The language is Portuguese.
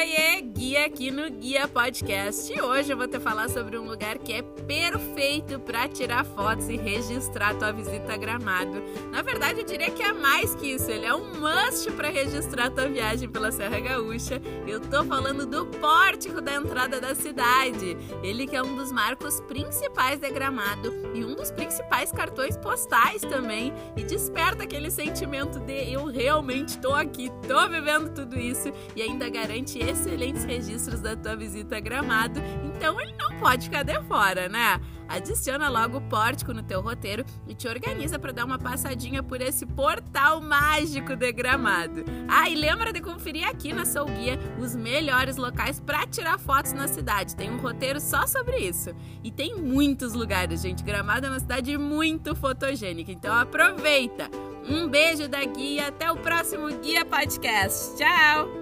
Oiê, guia aqui no Guia Podcast. E hoje eu vou te falar sobre um lugar que é perfeito para tirar fotos e registrar tua visita a Gramado. Na verdade, eu diria que é mais que isso, ele é um must para registrar tua viagem pela Serra Gaúcha. Eu tô falando do pórtico da entrada da cidade. Ele que é um dos marcos principais de Gramado e um dos principais cartões postais também e desperta aquele sentimento de eu realmente tô aqui, tô vivendo tudo isso e ainda garante excelentes registros da tua visita a Gramado, então ele não pode ficar de fora, né? Adiciona logo o pórtico no teu roteiro e te organiza para dar uma passadinha por esse portal mágico de Gramado. Ah, e lembra de conferir aqui na Soul Guia os melhores locais para tirar fotos na cidade. Tem um roteiro só sobre isso. E tem muitos lugares, gente. Gramado é uma cidade muito fotogênica, então aproveita. Um beijo da Guia, até o próximo Guia Podcast. Tchau!